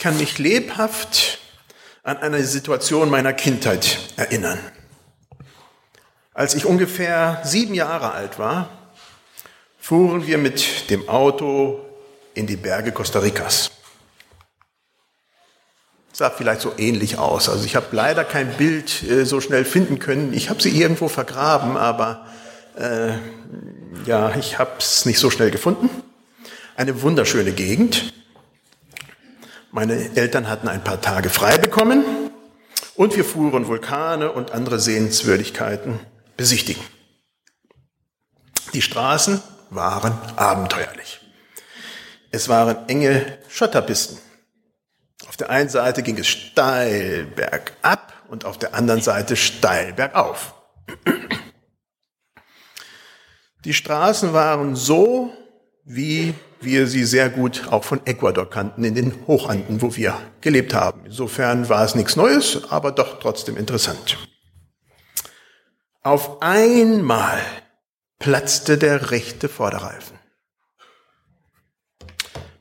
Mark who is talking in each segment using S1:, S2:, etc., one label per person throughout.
S1: kann mich lebhaft an eine Situation meiner Kindheit erinnern. Als ich ungefähr sieben Jahre alt war, fuhren wir mit dem Auto in die Berge Costa Ricas. Sah vielleicht so ähnlich aus. Also ich habe leider kein Bild äh, so schnell finden können. Ich habe sie irgendwo vergraben, aber äh, ja, ich habe es nicht so schnell gefunden. Eine wunderschöne Gegend. Meine Eltern hatten ein paar Tage frei bekommen und wir fuhren Vulkane und andere Sehenswürdigkeiten besichtigen. Die Straßen waren abenteuerlich. Es waren enge Schotterpisten. Auf der einen Seite ging es steil bergab und auf der anderen Seite steil bergauf. Die Straßen waren so, wie wir sie sehr gut auch von Ecuador kannten, in den Hochanden, wo wir gelebt haben. Insofern war es nichts Neues, aber doch trotzdem interessant. Auf einmal platzte der rechte Vorderreifen.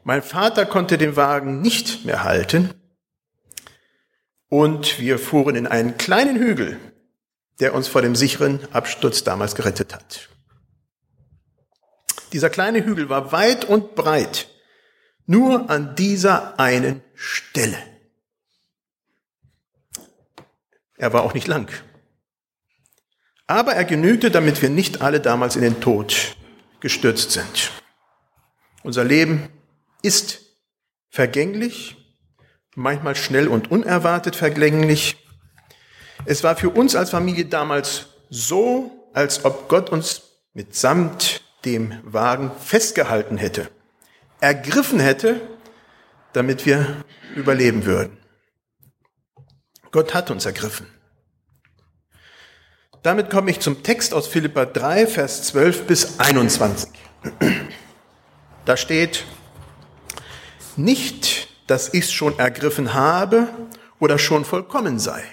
S1: Mein Vater konnte den Wagen nicht mehr halten und wir fuhren in einen kleinen Hügel, der uns vor dem sicheren Absturz damals gerettet hat. Dieser kleine Hügel war weit und breit, nur an dieser einen Stelle. Er war auch nicht lang. Aber er genügte, damit wir nicht alle damals in den Tod gestürzt sind. Unser Leben ist vergänglich, manchmal schnell und unerwartet vergänglich. Es war für uns als Familie damals so, als ob Gott uns mitsamt dem Wagen festgehalten hätte, ergriffen hätte, damit wir überleben würden. Gott hat uns ergriffen. Damit komme ich zum Text aus Philippa 3, Vers 12 bis 21. Da steht, nicht, dass ich es schon ergriffen habe oder schon vollkommen sei.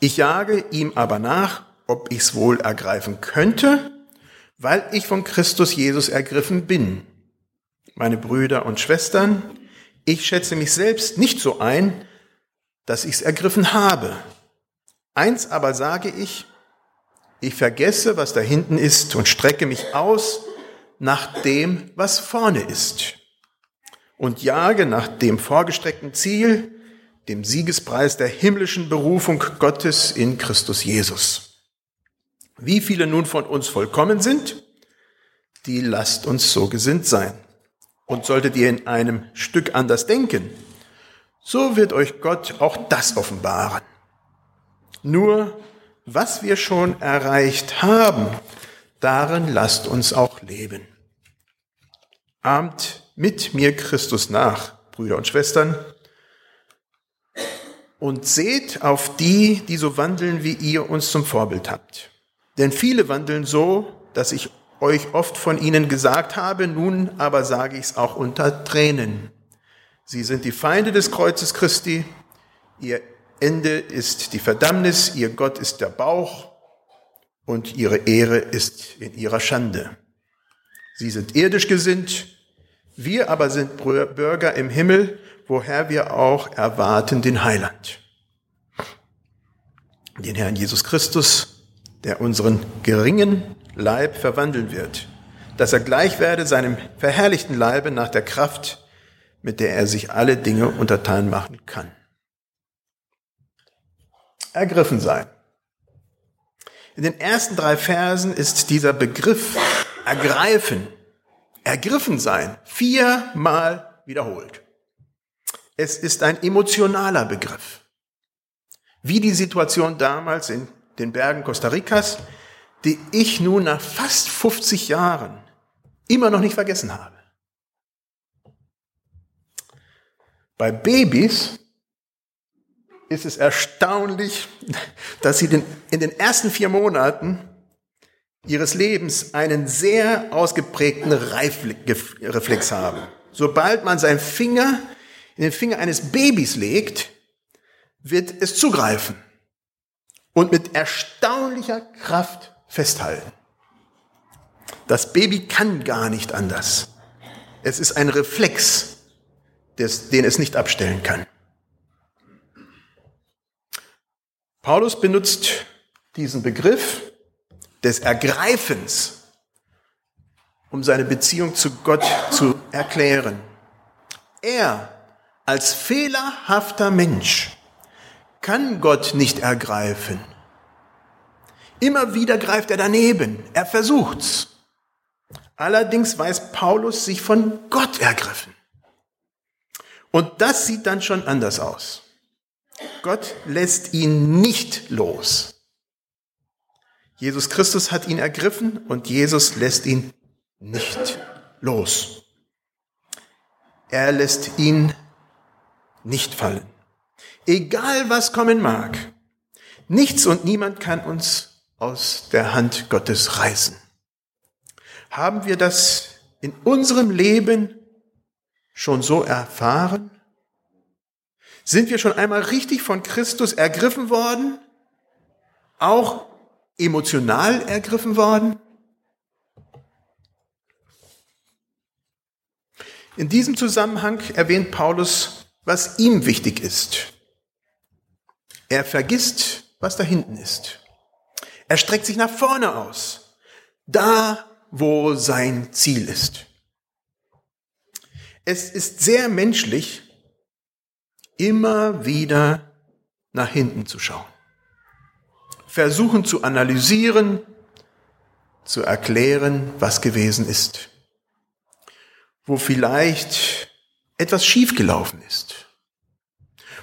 S1: Ich jage ihm aber nach, ob ich es wohl ergreifen könnte weil ich von Christus Jesus ergriffen bin. Meine Brüder und Schwestern, ich schätze mich selbst nicht so ein, dass ich es ergriffen habe. Eins aber sage ich, ich vergesse, was da hinten ist und strecke mich aus nach dem, was vorne ist und jage nach dem vorgestreckten Ziel, dem Siegespreis der himmlischen Berufung Gottes in Christus Jesus. Wie viele nun von uns vollkommen sind, die lasst uns so gesinnt sein. Und solltet ihr in einem Stück anders denken, so wird euch Gott auch das offenbaren. Nur was wir schon erreicht haben, darin lasst uns auch leben. Ahmt mit mir Christus nach, Brüder und Schwestern, und seht auf die, die so wandeln, wie ihr uns zum Vorbild habt. Denn viele wandeln so, dass ich euch oft von ihnen gesagt habe, nun aber sage ich es auch unter Tränen. Sie sind die Feinde des Kreuzes Christi, ihr Ende ist die Verdammnis, ihr Gott ist der Bauch. Und ihre Ehre ist in ihrer Schande. Sie sind irdisch gesinnt, wir aber sind Bürger im Himmel, woher wir auch erwarten den Heiland, den Herrn Jesus Christus, der unseren geringen Leib verwandeln wird, dass er gleich werde seinem verherrlichten Leibe nach der Kraft, mit der er sich alle Dinge untertan machen kann. Ergriffen sein. In den ersten drei Versen ist dieser Begriff ergreifen, ergriffen sein, viermal wiederholt. Es ist ein emotionaler Begriff. Wie die Situation damals in den Bergen Costa Ricas, die ich nun nach fast 50 Jahren immer noch nicht vergessen habe. Bei Babys ist es erstaunlich, dass sie in den ersten vier Monaten ihres Lebens einen sehr ausgeprägten Reifreflex haben. Sobald man seinen Finger in den Finger eines Babys legt, wird es zugreifen und mit erstaunlicher Kraft festhalten. Das Baby kann gar nicht anders. Es ist ein Reflex, den es nicht abstellen kann. Paulus benutzt diesen Begriff des Ergreifens, um seine Beziehung zu Gott zu erklären. Er als fehlerhafter Mensch kann Gott nicht ergreifen. Immer wieder greift er daneben, er versucht's. Allerdings weiß Paulus sich von Gott ergriffen. Und das sieht dann schon anders aus. Gott lässt ihn nicht los. Jesus Christus hat ihn ergriffen und Jesus lässt ihn nicht los. Er lässt ihn nicht fallen. Egal was kommen mag, nichts und niemand kann uns aus der Hand Gottes reißen. Haben wir das in unserem Leben schon so erfahren? Sind wir schon einmal richtig von Christus ergriffen worden? Auch emotional ergriffen worden? In diesem Zusammenhang erwähnt Paulus, was ihm wichtig ist. Er vergisst, was da hinten ist. Er streckt sich nach vorne aus, da wo sein Ziel ist. Es ist sehr menschlich, immer wieder nach hinten zu schauen. Versuchen zu analysieren, zu erklären, was gewesen ist. Wo vielleicht etwas schiefgelaufen ist.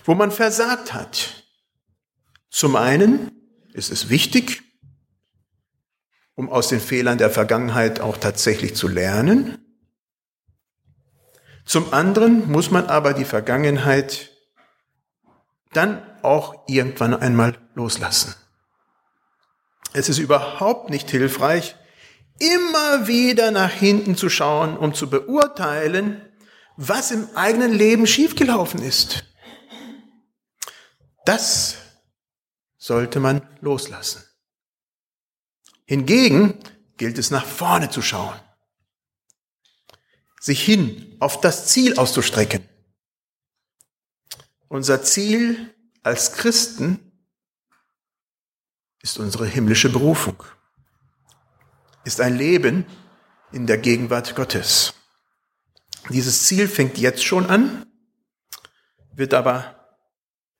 S1: Wo man versagt hat. Zum einen ist es wichtig, um aus den Fehlern der Vergangenheit auch tatsächlich zu lernen. Zum anderen muss man aber die Vergangenheit dann auch irgendwann einmal loslassen. Es ist überhaupt nicht hilfreich, immer wieder nach hinten zu schauen, um zu beurteilen, was im eigenen Leben schiefgelaufen ist. Das sollte man loslassen. Hingegen gilt es nach vorne zu schauen, sich hin auf das Ziel auszustrecken. Unser Ziel als Christen ist unsere himmlische Berufung, ist ein Leben in der Gegenwart Gottes. Dieses Ziel fängt jetzt schon an, wird aber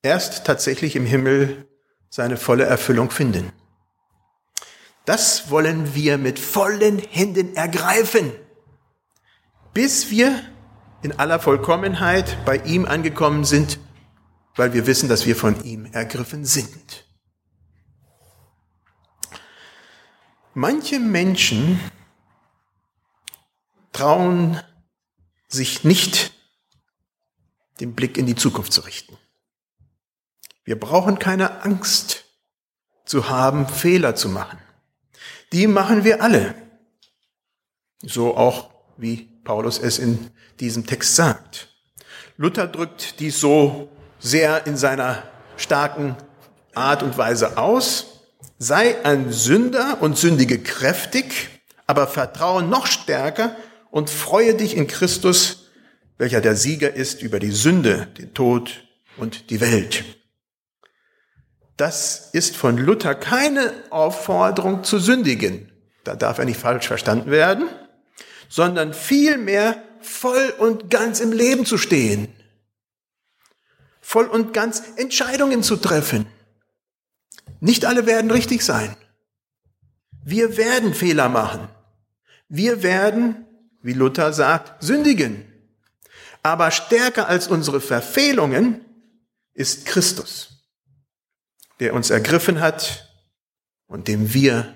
S1: erst tatsächlich im Himmel seine volle Erfüllung finden. Das wollen wir mit vollen Händen ergreifen, bis wir in aller Vollkommenheit bei ihm angekommen sind, weil wir wissen, dass wir von ihm ergriffen sind. Manche Menschen trauen sich nicht, den Blick in die Zukunft zu richten. Wir brauchen keine Angst zu haben, Fehler zu machen die machen wir alle. So auch wie Paulus es in diesem Text sagt. Luther drückt dies so sehr in seiner starken Art und Weise aus. Sei ein Sünder und sündige kräftig, aber vertraue noch stärker und freue dich in Christus, welcher der Sieger ist über die Sünde, den Tod und die Welt. Das ist von Luther keine Aufforderung zu sündigen. Da darf er nicht falsch verstanden werden, sondern vielmehr voll und ganz im Leben zu stehen. Voll und ganz Entscheidungen zu treffen. Nicht alle werden richtig sein. Wir werden Fehler machen. Wir werden, wie Luther sagt, sündigen. Aber stärker als unsere Verfehlungen ist Christus der uns ergriffen hat und dem wir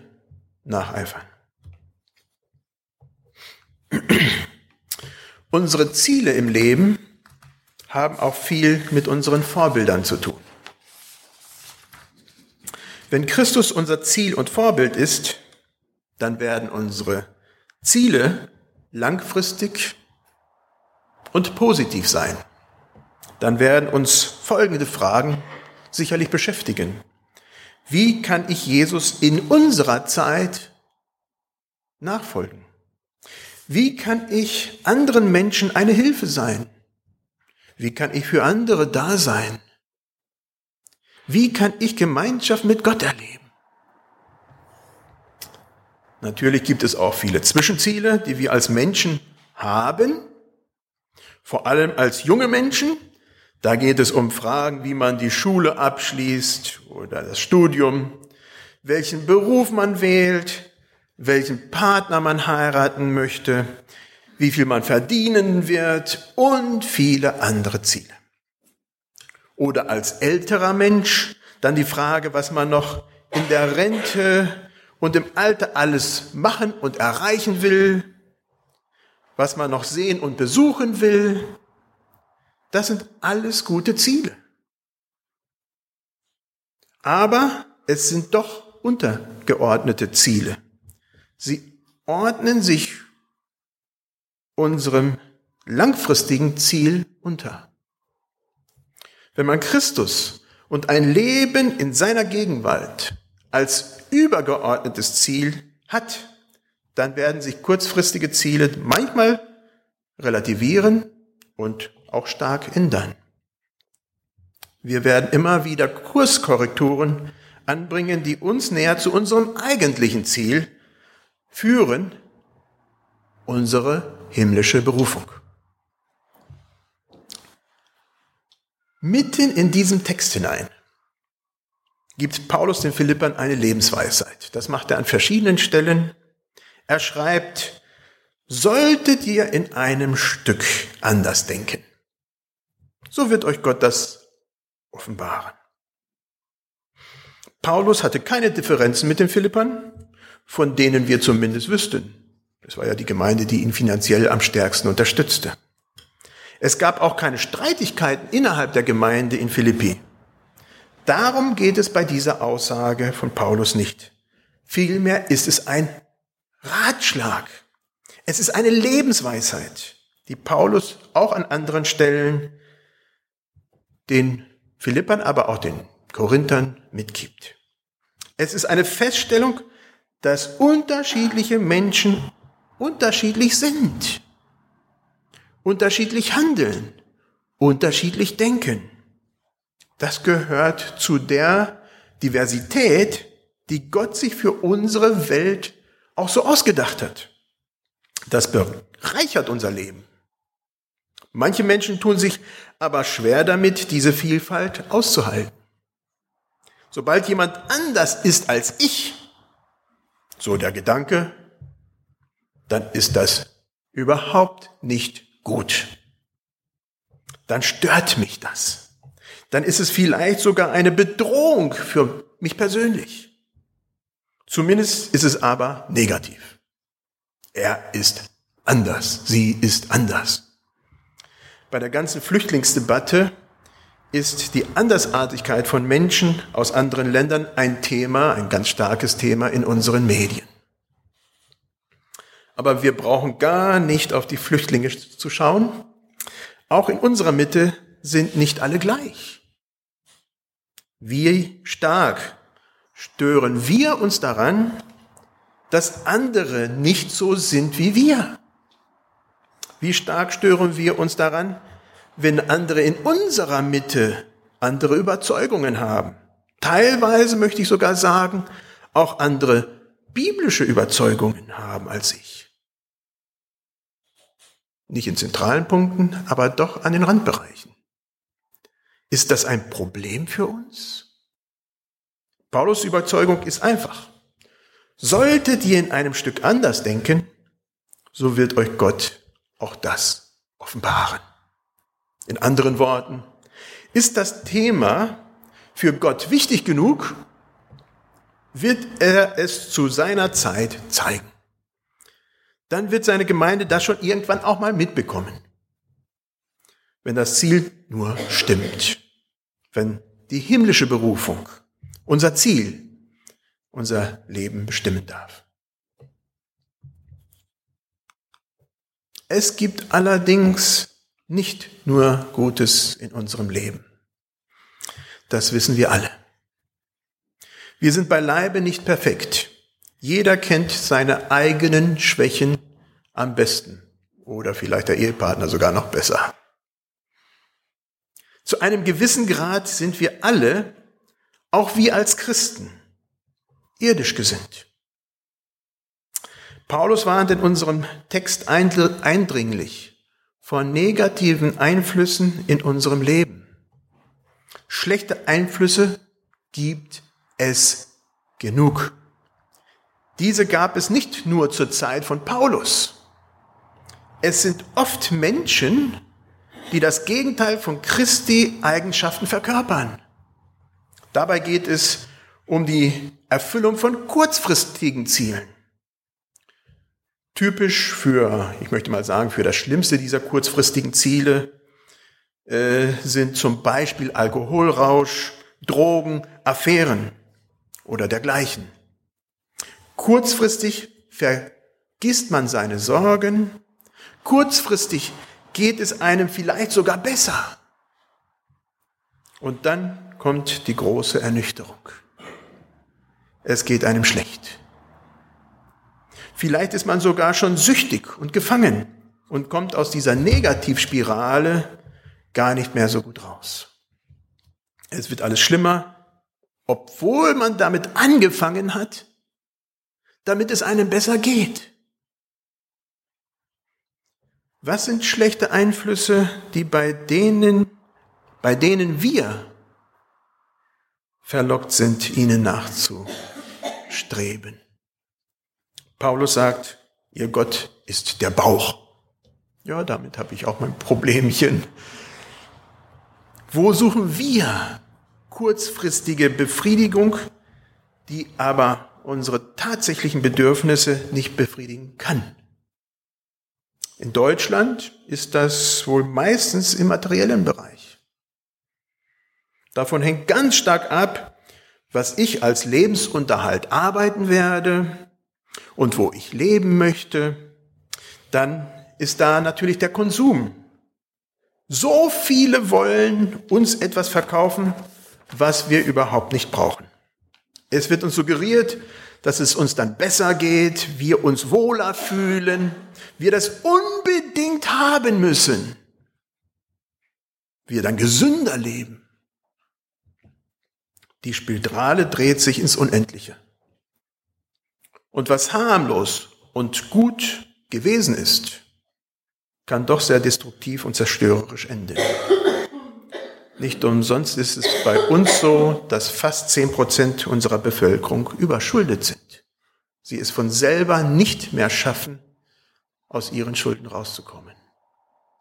S1: nacheifern. Unsere Ziele im Leben haben auch viel mit unseren Vorbildern zu tun. Wenn Christus unser Ziel und Vorbild ist, dann werden unsere Ziele langfristig und positiv sein. Dann werden uns folgende Fragen sicherlich beschäftigen. Wie kann ich Jesus in unserer Zeit nachfolgen? Wie kann ich anderen Menschen eine Hilfe sein? Wie kann ich für andere da sein? Wie kann ich Gemeinschaft mit Gott erleben? Natürlich gibt es auch viele Zwischenziele, die wir als Menschen haben, vor allem als junge Menschen. Da geht es um Fragen, wie man die Schule abschließt oder das Studium, welchen Beruf man wählt, welchen Partner man heiraten möchte, wie viel man verdienen wird und viele andere Ziele. Oder als älterer Mensch dann die Frage, was man noch in der Rente und im Alter alles machen und erreichen will, was man noch sehen und besuchen will. Das sind alles gute Ziele. Aber es sind doch untergeordnete Ziele. Sie ordnen sich unserem langfristigen Ziel unter. Wenn man Christus und ein Leben in seiner Gegenwart als übergeordnetes Ziel hat, dann werden sich kurzfristige Ziele manchmal relativieren und auch stark ändern. Wir werden immer wieder Kurskorrekturen anbringen, die uns näher zu unserem eigentlichen Ziel führen, unsere himmlische Berufung. Mitten in diesem Text hinein gibt Paulus den Philippern eine Lebensweisheit. Das macht er an verschiedenen Stellen. Er schreibt, solltet ihr in einem Stück anders denken, so wird euch Gott das offenbaren. Paulus hatte keine Differenzen mit den Philippern, von denen wir zumindest wüssten. Das war ja die Gemeinde, die ihn finanziell am stärksten unterstützte. Es gab auch keine Streitigkeiten innerhalb der Gemeinde in Philippi. Darum geht es bei dieser Aussage von Paulus nicht. Vielmehr ist es ein Ratschlag. Es ist eine Lebensweisheit, die Paulus auch an anderen Stellen den Philippern, aber auch den Korinthern mitgibt. Es ist eine Feststellung, dass unterschiedliche Menschen unterschiedlich sind, unterschiedlich handeln, unterschiedlich denken. Das gehört zu der Diversität, die Gott sich für unsere Welt auch so ausgedacht hat. Das bereichert unser Leben. Manche Menschen tun sich aber schwer damit, diese Vielfalt auszuhalten. Sobald jemand anders ist als ich, so der Gedanke, dann ist das überhaupt nicht gut. Dann stört mich das. Dann ist es vielleicht sogar eine Bedrohung für mich persönlich. Zumindest ist es aber negativ. Er ist anders. Sie ist anders. Bei der ganzen Flüchtlingsdebatte ist die Andersartigkeit von Menschen aus anderen Ländern ein Thema, ein ganz starkes Thema in unseren Medien. Aber wir brauchen gar nicht auf die Flüchtlinge zu schauen. Auch in unserer Mitte sind nicht alle gleich. Wie stark stören wir uns daran, dass andere nicht so sind wie wir? Wie stark stören wir uns daran, wenn andere in unserer Mitte andere Überzeugungen haben? Teilweise möchte ich sogar sagen, auch andere biblische Überzeugungen haben als ich. Nicht in zentralen Punkten, aber doch an den Randbereichen. Ist das ein Problem für uns? Paulus Überzeugung ist einfach. Solltet ihr in einem Stück anders denken, so wird euch Gott auch das offenbaren. In anderen Worten, ist das Thema für Gott wichtig genug, wird er es zu seiner Zeit zeigen dann wird seine Gemeinde das schon irgendwann auch mal mitbekommen. Wenn das Ziel nur stimmt. Wenn die himmlische Berufung unser Ziel, unser Leben bestimmen darf. Es gibt allerdings nicht nur Gutes in unserem Leben. Das wissen wir alle. Wir sind beileibe nicht perfekt. Jeder kennt seine eigenen Schwächen am besten oder vielleicht der Ehepartner sogar noch besser. Zu einem gewissen Grad sind wir alle, auch wir als Christen, irdisch gesinnt. Paulus warnt in unserem Text eindringlich vor negativen Einflüssen in unserem Leben. Schlechte Einflüsse gibt es genug. Diese gab es nicht nur zur Zeit von Paulus. Es sind oft Menschen, die das Gegenteil von Christi Eigenschaften verkörpern. Dabei geht es um die Erfüllung von kurzfristigen Zielen. Typisch für, ich möchte mal sagen, für das Schlimmste dieser kurzfristigen Ziele äh, sind zum Beispiel Alkoholrausch, Drogen, Affären oder dergleichen. Kurzfristig vergisst man seine Sorgen, kurzfristig geht es einem vielleicht sogar besser. Und dann kommt die große Ernüchterung. Es geht einem schlecht. Vielleicht ist man sogar schon süchtig und gefangen und kommt aus dieser Negativspirale gar nicht mehr so gut raus. Es wird alles schlimmer, obwohl man damit angefangen hat, damit es einem besser geht. Was sind schlechte Einflüsse, die bei denen, bei denen wir verlockt sind, ihnen nachzustreben? Paulus sagt, ihr Gott ist der Bauch. Ja, damit habe ich auch mein Problemchen. Wo suchen wir kurzfristige Befriedigung, die aber unsere tatsächlichen Bedürfnisse nicht befriedigen kann? In Deutschland ist das wohl meistens im materiellen Bereich. Davon hängt ganz stark ab, was ich als Lebensunterhalt arbeiten werde, und wo ich leben möchte, dann ist da natürlich der Konsum. So viele wollen uns etwas verkaufen, was wir überhaupt nicht brauchen. Es wird uns suggeriert, dass es uns dann besser geht, wir uns wohler fühlen, wir das unbedingt haben müssen, wir dann gesünder leben. Die Spirale dreht sich ins Unendliche. Und was harmlos und gut gewesen ist, kann doch sehr destruktiv und zerstörerisch enden. Nicht umsonst ist es bei uns so, dass fast zehn Prozent unserer Bevölkerung überschuldet sind. Sie es von selber nicht mehr schaffen, aus ihren Schulden rauszukommen.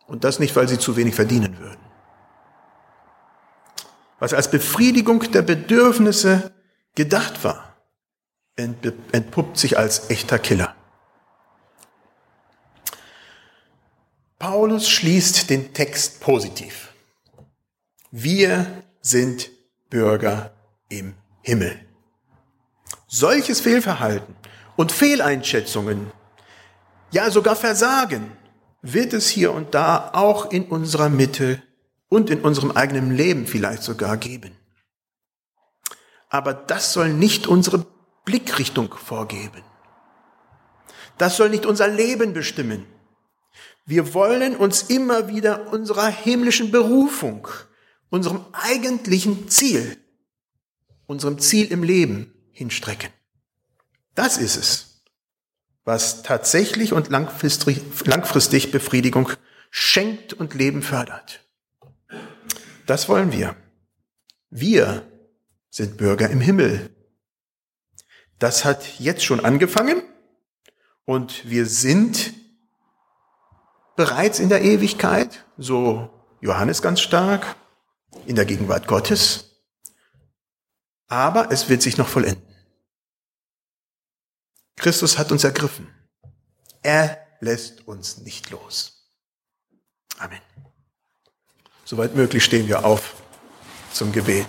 S1: Und das nicht, weil sie zu wenig verdienen würden. Was als Befriedigung der Bedürfnisse gedacht war, entpuppt sich als echter Killer. Paulus schließt den Text positiv. Wir sind Bürger im Himmel. Solches Fehlverhalten und Fehleinschätzungen, ja sogar Versagen, wird es hier und da auch in unserer Mitte und in unserem eigenen Leben vielleicht sogar geben. Aber das soll nicht unsere Blickrichtung vorgeben. Das soll nicht unser Leben bestimmen. Wir wollen uns immer wieder unserer himmlischen Berufung, unserem eigentlichen Ziel, unserem Ziel im Leben hinstrecken. Das ist es, was tatsächlich und langfristig, langfristig Befriedigung schenkt und Leben fördert. Das wollen wir. Wir sind Bürger im Himmel. Das hat jetzt schon angefangen und wir sind bereits in der Ewigkeit, so Johannes ganz stark, in der Gegenwart Gottes. Aber es wird sich noch vollenden. Christus hat uns ergriffen. Er lässt uns nicht los. Amen. Soweit möglich stehen wir auf zum Gebet.